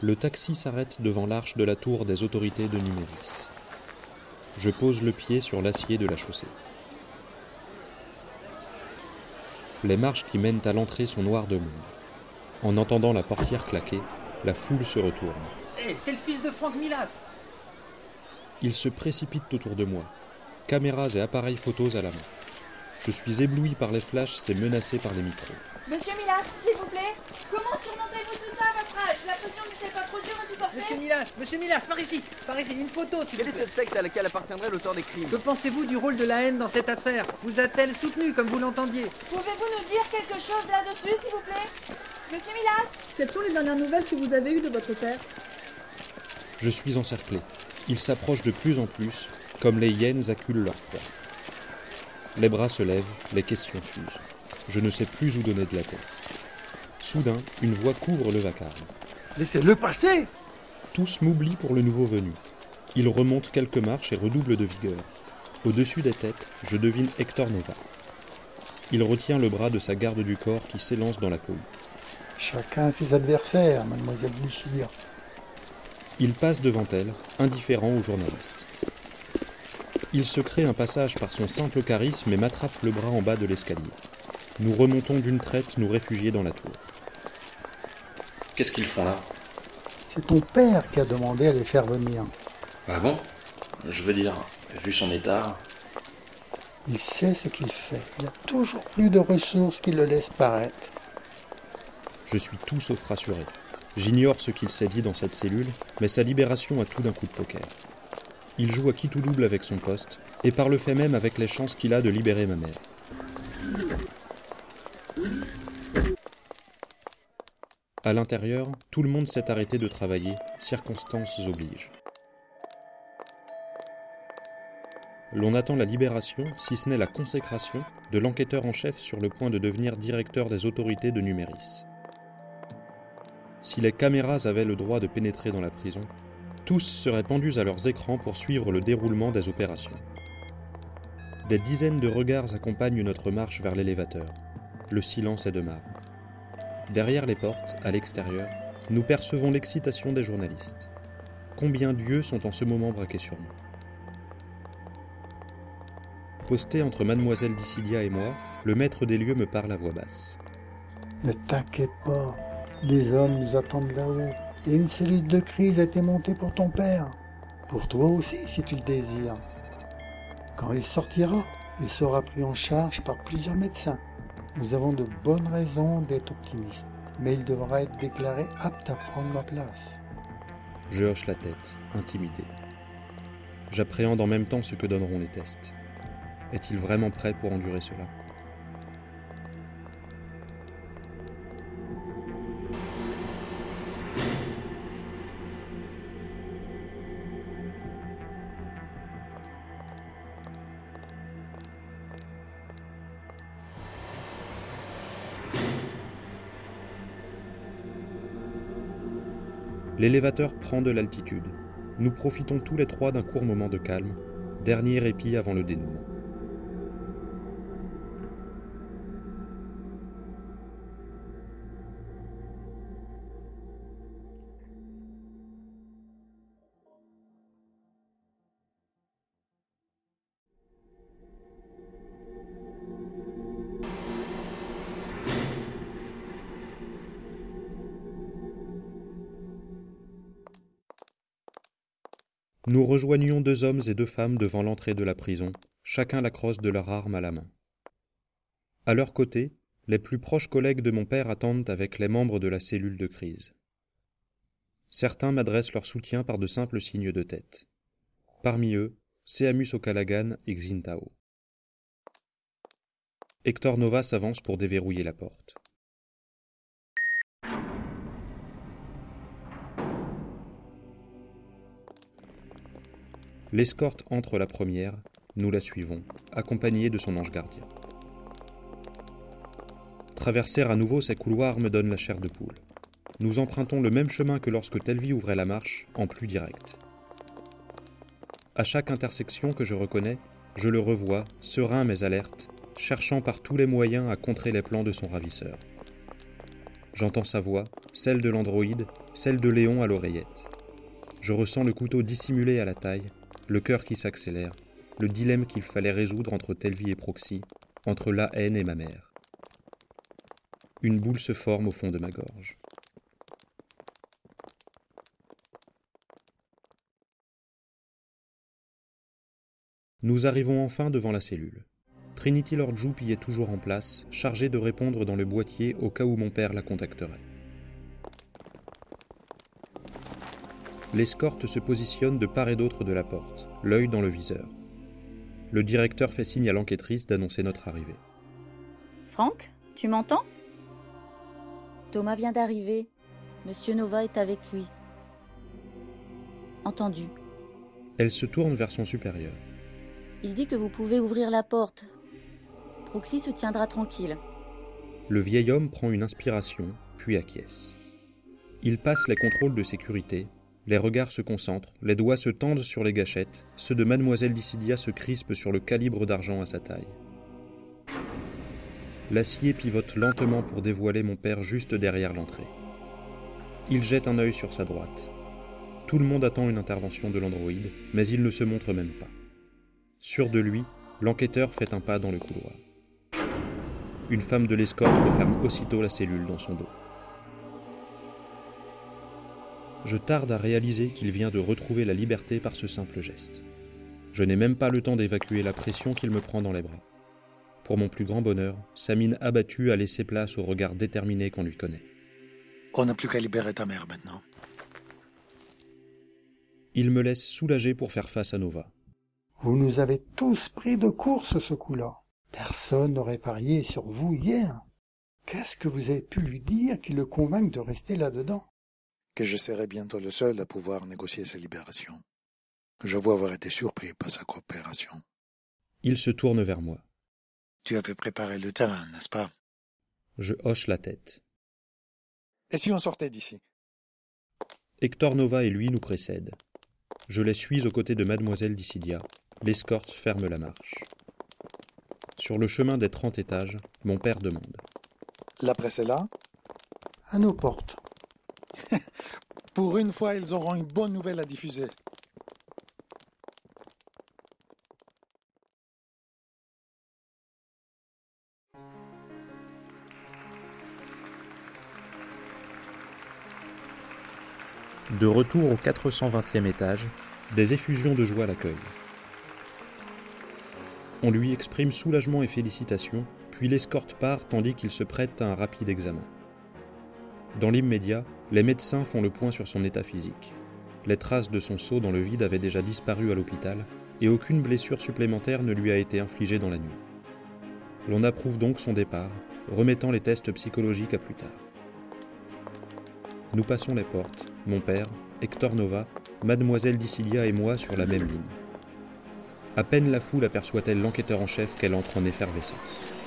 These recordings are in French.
Le taxi s'arrête devant l'arche de la tour des autorités de Numéris. Je pose le pied sur l'acier de la chaussée. Les marches qui mènent à l'entrée sont noires de monde. En entendant la portière claquer, la foule se retourne. Hé, c'est le fils de Franck Milas Ils se précipitent autour de moi, caméras et appareils photos à la main. Je suis ébloui par les flashs, c'est menacé par les micros. Monsieur Milas, s'il vous plaît, comment surmontez-vous tout ça à votre âge? La pression n'est pas trop dure à supporter Monsieur Milas, monsieur Milas, par ici Par ici, une photo, s'il vous Quelle est plaît. cette secte à laquelle appartiendrait l'auteur des crimes? Que pensez-vous du rôle de la haine dans cette affaire? Vous a-t-elle soutenu comme vous l'entendiez? Pouvez-vous nous dire quelque chose là-dessus, s'il vous plaît? Monsieur Milas? Quelles sont les dernières nouvelles que vous avez eues de votre père? Je suis encerclé. Ils s'approchent de plus en plus, comme les hyènes acculent leur proie. Les bras se lèvent, les questions fusent. Je ne sais plus où donner de la tête. Soudain, une voix couvre le vacarme. Laissez-le passer Tous m'oublient pour le nouveau venu. Il remonte quelques marches et redouble de vigueur. Au-dessus des têtes, je devine Hector Nova. Il retient le bras de sa garde du corps qui s'élance dans la cohue. Chacun ses adversaires, mademoiselle Lucilia. Il passe devant elle, indifférent aux journalistes. Il se crée un passage par son simple charisme et m'attrape le bras en bas de l'escalier. Nous remontons d'une traite nous réfugier dans la tour. Qu'est-ce qu'ils font là? C'est ton père qui a demandé à les faire venir. Ah bon? Je veux dire, vu son état. Il sait ce qu'il fait. Il a toujours plus de ressources qu'il le laisse paraître. Je suis tout sauf rassuré. J'ignore ce qu'il s'est dit dans cette cellule, mais sa libération a tout d'un coup de poker. Il joue à qui tout double avec son poste, et par le fait même avec les chances qu'il a de libérer ma mère. À l'intérieur, tout le monde s'est arrêté de travailler, circonstances obligent. L'on attend la libération, si ce n'est la consécration, de l'enquêteur en chef sur le point de devenir directeur des autorités de Numéris. Si les caméras avaient le droit de pénétrer dans la prison, tous seraient pendus à leurs écrans pour suivre le déroulement des opérations. Des dizaines de regards accompagnent notre marche vers l'élévateur. Le silence est de marbre. Derrière les portes, à l'extérieur, nous percevons l'excitation des journalistes. Combien d'yeux sont en ce moment braqués sur nous Posté entre mademoiselle Dissidia et moi, le maître des lieux me parle à voix basse. Ne t'inquiète pas, des hommes nous attendent là-haut. Et une cellule de crise a été montée pour ton père. Pour toi aussi, si tu le désires. Quand il sortira, il sera pris en charge par plusieurs médecins. Nous avons de bonnes raisons d'être optimistes, mais il devra être déclaré apte à prendre ma place. Je hoche la tête, intimidé. J'appréhende en même temps ce que donneront les tests. Est-il vraiment prêt pour endurer cela? L'élévateur prend de l'altitude. Nous profitons tous les trois d'un court moment de calme, dernier répit avant le dénouement. Nous rejoignions deux hommes et deux femmes devant l'entrée de la prison, chacun la crosse de leur arme à la main. À leur côté, les plus proches collègues de mon père attendent avec les membres de la cellule de crise. Certains m'adressent leur soutien par de simples signes de tête. Parmi eux, Seamus O'Callaghan et Xintao. Hector Nova s'avance pour déverrouiller la porte. L'escorte entre la première, nous la suivons, accompagnée de son ange gardien. Traverser à nouveau ces couloirs me donne la chair de poule. Nous empruntons le même chemin que lorsque Telvi ouvrait la marche, en plus direct. À chaque intersection que je reconnais, je le revois, serein mais alerte, cherchant par tous les moyens à contrer les plans de son ravisseur. J'entends sa voix, celle de l'androïde, celle de Léon à l'oreillette. Je ressens le couteau dissimulé à la taille, le cœur qui s'accélère, le dilemme qu'il fallait résoudre entre Telvi et Proxy, entre la haine et ma mère. Une boule se forme au fond de ma gorge. Nous arrivons enfin devant la cellule. Trinity Lord Jupe y est toujours en place, chargée de répondre dans le boîtier au cas où mon père la contacterait. L'escorte se positionne de part et d'autre de la porte, l'œil dans le viseur. Le directeur fait signe à l'enquêtrice d'annoncer notre arrivée. Franck, tu m'entends? Thomas vient d'arriver. Monsieur Nova est avec lui. Entendu. Elle se tourne vers son supérieur. Il dit que vous pouvez ouvrir la porte. Proxy se tiendra tranquille. Le vieil homme prend une inspiration, puis acquiesce. Il passe les contrôles de sécurité, les regards se concentrent, les doigts se tendent sur les gâchettes, ceux de mademoiselle Dissidia se crispent sur le calibre d'argent à sa taille. L'acier pivote lentement pour dévoiler mon père juste derrière l'entrée. Il jette un œil sur sa droite. Tout le monde attend une intervention de l'androïde, mais il ne se montre même pas. Sûr de lui, l'enquêteur fait un pas dans le couloir. Une femme de l'escorte referme aussitôt la cellule dans son dos. Je tarde à réaliser qu'il vient de retrouver la liberté par ce simple geste. Je n'ai même pas le temps d'évacuer la pression qu'il me prend dans les bras. Pour mon plus grand bonheur, sa mine abattue a laissé place au regard déterminé qu'on lui connaît. On n'a plus qu'à libérer ta mère maintenant. Il me laisse soulagé pour faire face à Nova. Vous nous avez tous pris de course ce coup-là. Personne n'aurait parié sur vous hier. Qu'est-ce que vous avez pu lui dire qui le convainque de rester là-dedans? Que je serai bientôt le seul à pouvoir négocier sa libération. Je vois avoir été surpris par sa coopération. Il se tourne vers moi. Tu avais préparé le terrain, n'est-ce pas? Je hoche la tête. Et si on sortait d'ici? Hector Nova et lui nous précèdent. Je les suis aux côtés de mademoiselle Dissidia. L'escorte ferme la marche. Sur le chemin des trente étages, mon père demande. La presse est là? À nos portes. Pour une fois, ils auront une bonne nouvelle à diffuser. De retour au 420e étage, des effusions de joie l'accueillent. On lui exprime soulagement et félicitations, puis l'escorte part tandis qu'il se prête à un rapide examen. Dans l'immédiat, les médecins font le point sur son état physique. Les traces de son saut dans le vide avaient déjà disparu à l'hôpital et aucune blessure supplémentaire ne lui a été infligée dans la nuit. L'on approuve donc son départ, remettant les tests psychologiques à plus tard. Nous passons les portes, mon père, Hector Nova, mademoiselle Dissilia et moi sur la même ligne. À peine la foule aperçoit-elle l'enquêteur en chef qu'elle entre en effervescence.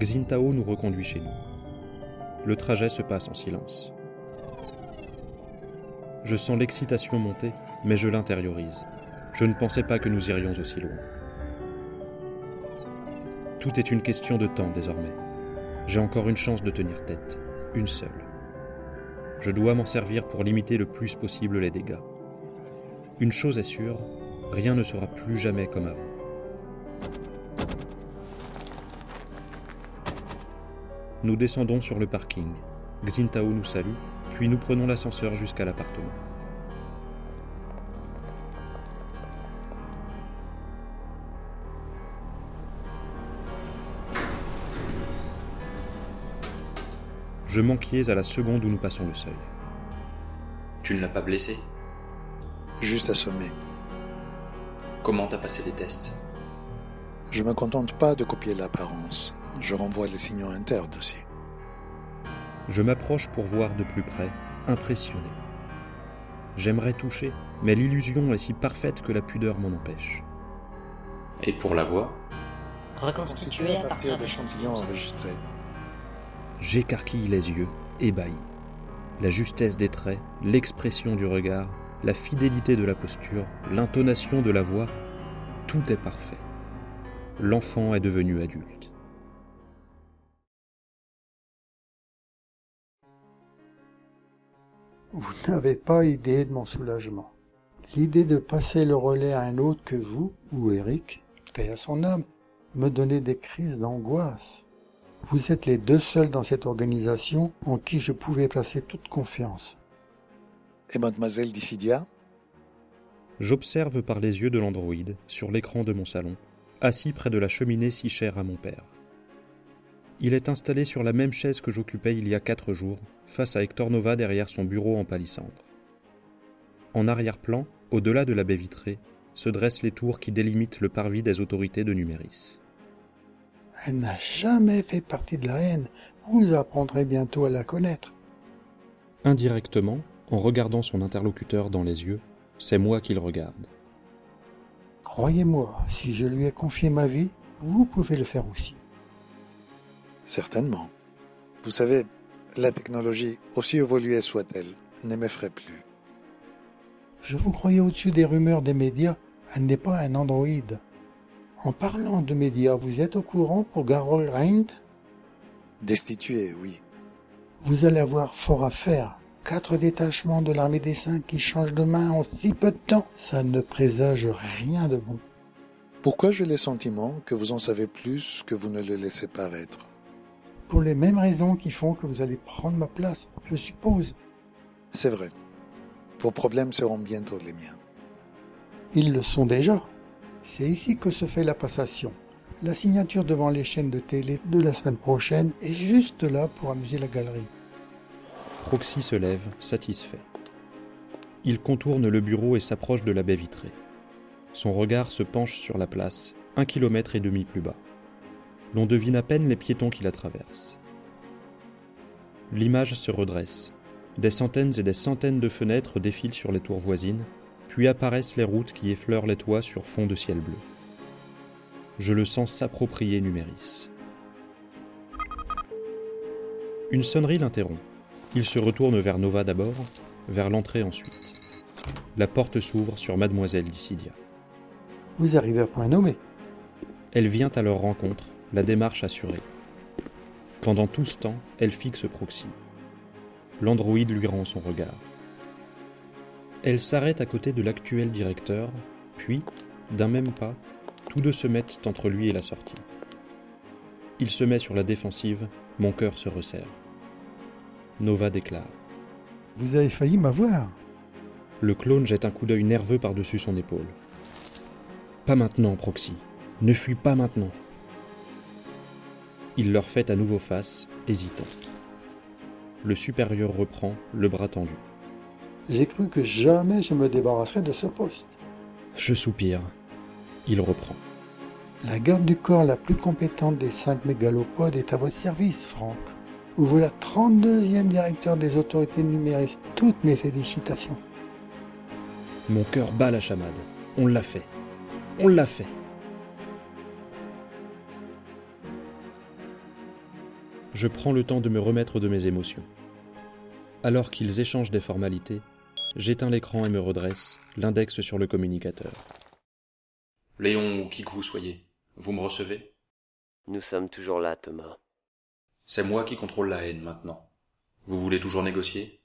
Xintao nous reconduit chez nous. Le trajet se passe en silence. Je sens l'excitation monter, mais je l'intériorise. Je ne pensais pas que nous irions aussi loin. Tout est une question de temps désormais. J'ai encore une chance de tenir tête, une seule. Je dois m'en servir pour limiter le plus possible les dégâts. Une chose est sûre, rien ne sera plus jamais comme avant. Nous descendons sur le parking. Xintao nous salue, puis nous prenons l'ascenseur jusqu'à l'appartement. Je m'enquiais à la seconde où nous passons le seuil. Tu ne l'as pas blessé? Juste assommé. Comment t'as passé les tests? Je ne me contente pas de copier l'apparence. Je renvoie les signaux internes aussi. Je m'approche pour voir de plus près, impressionné. J'aimerais toucher, mais l'illusion est si parfaite que la pudeur m'en empêche. Et pour la voix? Reconstitué à partir d'échantillons enregistrés. J'écarquille les yeux, ébahi. La justesse des traits, l'expression du regard, la fidélité de la posture, l'intonation de la voix, tout est parfait. L'enfant est devenu adulte. Vous n'avez pas idée de mon soulagement. L'idée de passer le relais à un autre que vous, ou Eric, paix à son âme, me donnait des crises d'angoisse. Vous êtes les deux seuls dans cette organisation en qui je pouvais placer toute confiance. Et mademoiselle Dissidia? J'observe par les yeux de l'androïde, sur l'écran de mon salon, assis près de la cheminée si chère à mon père. Il est installé sur la même chaise que j'occupais il y a quatre jours, face à Hector Nova derrière son bureau en palissandre. En arrière-plan, au-delà de la baie vitrée, se dressent les tours qui délimitent le parvis des autorités de Numéris. Elle n'a jamais fait partie de la haine. Vous apprendrez bientôt à la connaître. Indirectement, en regardant son interlocuteur dans les yeux, c'est moi qu'il regarde. Croyez-moi, si je lui ai confié ma vie, vous pouvez le faire aussi. Certainement. Vous savez, la technologie, aussi évoluée soit-elle, ne m'effraie plus. Je vous croyais au-dessus des rumeurs des médias. Elle n'est pas un androïde. En parlant de médias, vous êtes au courant pour Garol Rind Destitué, oui. Vous allez avoir fort à faire. Quatre détachements de l'armée des cinq qui changent de main en si peu de temps, ça ne présage rien de bon. Pourquoi j'ai le sentiment que vous en savez plus que vous ne le laissez paraître? Pour les mêmes raisons qui font que vous allez prendre ma place, je suppose. C'est vrai. Vos problèmes seront bientôt les miens. Ils le sont déjà. C'est ici que se fait la passation. La signature devant les chaînes de télé de la semaine prochaine est juste là pour amuser la galerie. Proxy se lève, satisfait. Il contourne le bureau et s'approche de la baie vitrée. Son regard se penche sur la place, un kilomètre et demi plus bas. L'on devine à peine les piétons qui la traversent. L'image se redresse. Des centaines et des centaines de fenêtres défilent sur les tours voisines, puis apparaissent les routes qui effleurent les toits sur fond de ciel bleu. Je le sens s'approprier Numéris. Une sonnerie l'interrompt. Il se retourne vers Nova d'abord, vers l'entrée ensuite. La porte s'ouvre sur Mademoiselle Lycidia. Vous arrivez à point nommé. Elle vient à leur rencontre, la démarche assurée. Pendant tout ce temps, elle fixe Proxy. L'androïde lui rend son regard. Elle s'arrête à côté de l'actuel directeur, puis, d'un même pas, tous deux se mettent entre lui et la sortie. Il se met sur la défensive, mon cœur se resserre. Nova déclare. Vous avez failli m'avoir. Le clone jette un coup d'œil nerveux par-dessus son épaule. Pas maintenant, Proxy. Ne fuis pas maintenant. Il leur fait à nouveau face, hésitant. Le supérieur reprend, le bras tendu. J'ai cru que jamais je me débarrasserais de ce poste. Je soupire. Il reprend. La garde du corps la plus compétente des cinq mégalopodes est à votre service, Franck. Vous voilà 32e directeur des autorités numériques. Toutes mes félicitations. Mon cœur bat la chamade. On l'a fait. On l'a fait. Je prends le temps de me remettre de mes émotions. Alors qu'ils échangent des formalités, j'éteins l'écran et me redresse, l'index sur le communicateur. Léon ou qui que vous soyez, vous me recevez? Nous sommes toujours là, Thomas. C'est moi qui contrôle la haine maintenant. Vous voulez toujours négocier?